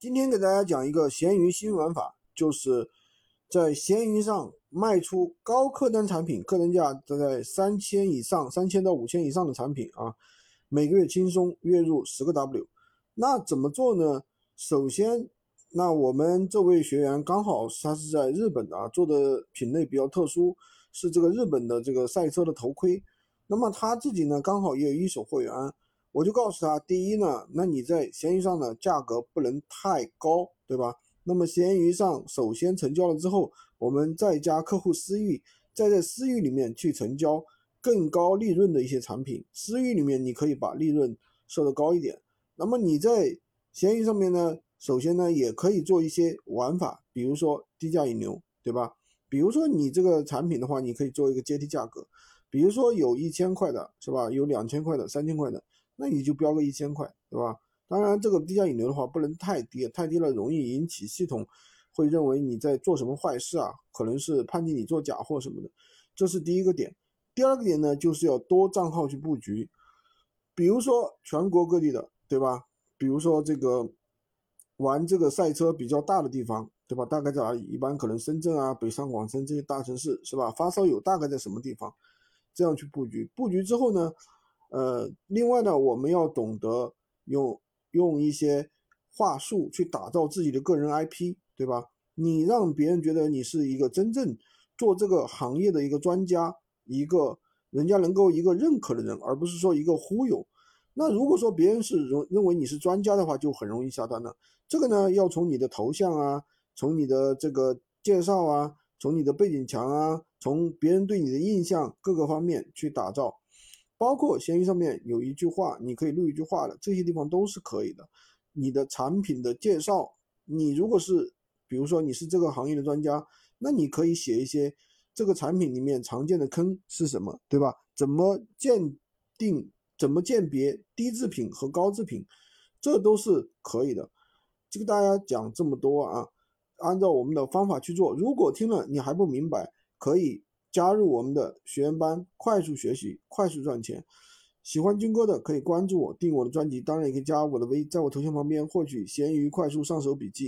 今天给大家讲一个闲鱼新玩法，就是在闲鱼上卖出高客单产品，客单价在三千以上、三千到五千以上的产品啊，每个月轻松月入十个 W。那怎么做呢？首先，那我们这位学员刚好他是在日本的啊，做的品类比较特殊，是这个日本的这个赛车的头盔。那么他自己呢，刚好也有一手货源。我就告诉他，第一呢，那你在闲鱼上的价格不能太高，对吧？那么闲鱼上首先成交了之后，我们再加客户私域，再在私域里面去成交更高利润的一些产品。私域里面你可以把利润设的高一点。那么你在闲鱼上面呢，首先呢也可以做一些玩法，比如说低价引流，对吧？比如说你这个产品的话，你可以做一个阶梯价格，比如说有一千块的，是吧？有两千块的，三千块的。那你就标个一千块，对吧？当然，这个低价引流的话不能太低，太低了容易引起系统会认为你在做什么坏事啊，可能是判定你做假货什么的。这是第一个点。第二个点呢，就是要多账号去布局，比如说全国各地的，对吧？比如说这个玩这个赛车比较大的地方，对吧？大概在哪里？一般可能深圳啊、北上广深这些大城市，是吧？发烧友大概在什么地方？这样去布局，布局之后呢？呃，另外呢，我们要懂得用用一些话术去打造自己的个人 IP，对吧？你让别人觉得你是一个真正做这个行业的一个专家，一个人家能够一个认可的人，而不是说一个忽悠。那如果说别人是认认为你是专家的话，就很容易下单了。这个呢，要从你的头像啊，从你的这个介绍啊，从你的背景墙啊，从别人对你的印象各个方面去打造。包括闲鱼上面有一句话，你可以录一句话的，这些地方都是可以的。你的产品的介绍，你如果是，比如说你是这个行业的专家，那你可以写一些这个产品里面常见的坑是什么，对吧？怎么鉴定？怎么鉴别低质品和高质品？这都是可以的。这个大家讲这么多啊，按照我们的方法去做。如果听了你还不明白，可以。加入我们的学员班，快速学习，快速赚钱。喜欢军哥的可以关注我，订我的专辑，当然也可以加我的微，在我头像旁边获取闲鱼快速上手笔记。